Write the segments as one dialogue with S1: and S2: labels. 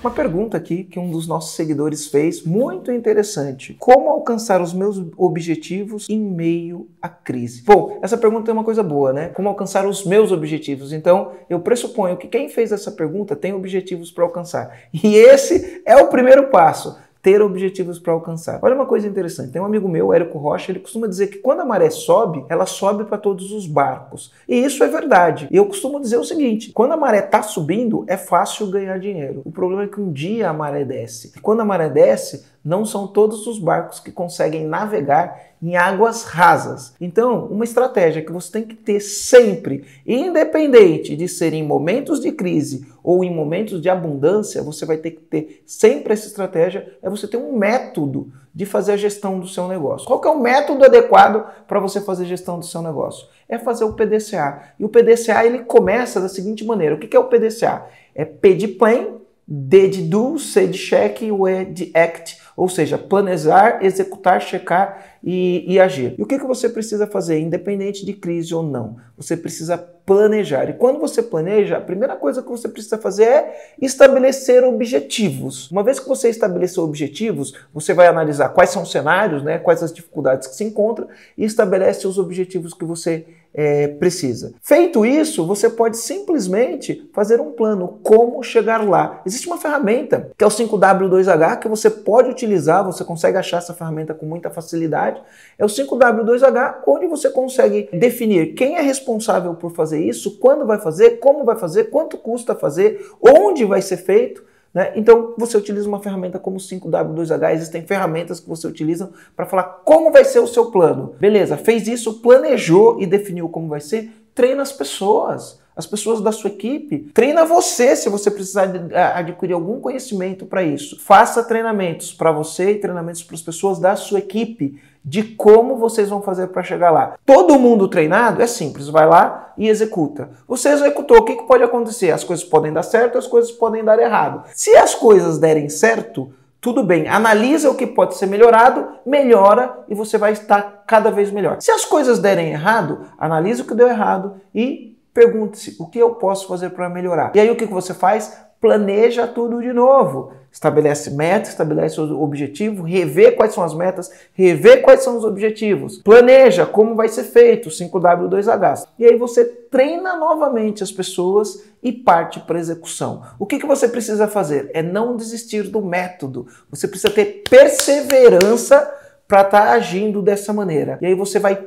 S1: Uma pergunta aqui que um dos nossos seguidores fez, muito interessante. Como alcançar os meus objetivos em meio à crise? Bom, essa pergunta é uma coisa boa, né? Como alcançar os meus objetivos? Então, eu pressuponho que quem fez essa pergunta tem objetivos para alcançar. E esse é o primeiro passo ter objetivos para alcançar. Olha uma coisa interessante, tem um amigo meu, Érico Rocha, ele costuma dizer que quando a maré sobe, ela sobe para todos os barcos. E isso é verdade. E eu costumo dizer o seguinte, quando a maré está subindo, é fácil ganhar dinheiro. O problema é que um dia a maré desce. E quando a maré desce, não são todos os barcos que conseguem navegar em águas rasas. Então, uma estratégia que você tem que ter sempre, independente de ser em momentos de crise ou em momentos de abundância, você vai ter que ter sempre essa estratégia, é você ter um método de fazer a gestão do seu negócio. Qual é o método adequado para você fazer a gestão do seu negócio? É fazer o PDCA. E o PDCA ele começa da seguinte maneira: o que é o PDCA? É P de plan, D de do, C de check e o de act ou seja, planejar, executar, checar e, e agir. E o que, que você precisa fazer, independente de crise ou não? Você precisa planejar. E quando você planeja, a primeira coisa que você precisa fazer é estabelecer objetivos. Uma vez que você estabeleceu objetivos, você vai analisar quais são os cenários, né, quais as dificuldades que se encontram e estabelece os objetivos que você é, precisa. Feito isso, você pode simplesmente fazer um plano como chegar lá. Existe uma ferramenta que é o 5W2H que você pode utilizar, você consegue achar essa ferramenta com muita facilidade. É o 5W2H, onde você consegue definir quem é responsável por fazer isso, quando vai fazer, como vai fazer, quanto custa fazer, onde vai ser feito. Né? Então, você utiliza uma ferramenta como 5W2H, existem ferramentas que você utiliza para falar como vai ser o seu plano. Beleza, fez isso, planejou e definiu como vai ser, treina as pessoas as pessoas da sua equipe. Treina você se você precisar adquirir algum conhecimento para isso. Faça treinamentos para você e treinamentos para as pessoas da sua equipe de como vocês vão fazer para chegar lá. Todo mundo treinado é simples, vai lá e executa. Você executou, o que, que pode acontecer? As coisas podem dar certo, as coisas podem dar errado. Se as coisas derem certo, tudo bem, analisa o que pode ser melhorado, melhora e você vai estar cada vez melhor. Se as coisas derem errado, analisa o que deu errado e pergunte-se o que eu posso fazer para melhorar. E aí o que você faz? planeja tudo de novo. Estabelece metas, estabelece o objetivo, revê quais são as metas, revê quais são os objetivos. Planeja como vai ser feito, 5W2H. E aí você treina novamente as pessoas e parte para execução. O que, que você precisa fazer? É não desistir do método. Você precisa ter perseverança para estar tá agindo dessa maneira. E aí você vai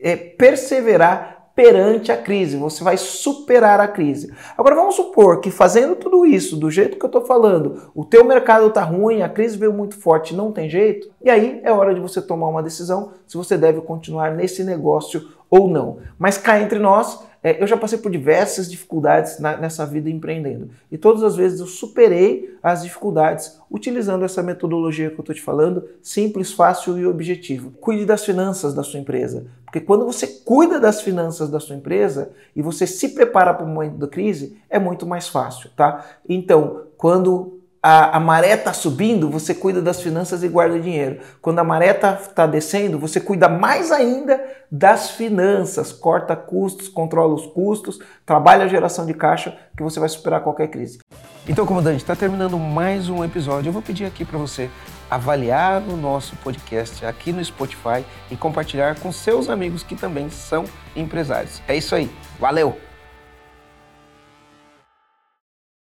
S1: é, perseverar perante a crise, você vai superar a crise. Agora vamos supor que fazendo tudo isso do jeito que eu estou falando, o teu mercado está ruim, a crise veio muito forte, não tem jeito, e aí é hora de você tomar uma decisão se você deve continuar nesse negócio ou não. Mas cá entre nós, é, eu já passei por diversas dificuldades na, nessa vida empreendendo. E todas as vezes eu superei as dificuldades utilizando essa metodologia que eu estou te falando, simples, fácil e objetivo. Cuide das finanças da sua empresa. Porque quando você cuida das finanças da sua empresa e você se prepara para o momento da crise, é muito mais fácil, tá? Então, quando a, a maré está subindo, você cuida das finanças e guarda dinheiro. Quando a maré está tá descendo, você cuida mais ainda das finanças, corta custos, controla os custos, trabalha a geração de caixa, que você vai superar qualquer crise. Então, comandante, está terminando mais um episódio. Eu vou pedir aqui para você avaliar o nosso podcast aqui no Spotify e compartilhar com seus amigos que também são empresários. É isso aí. Valeu!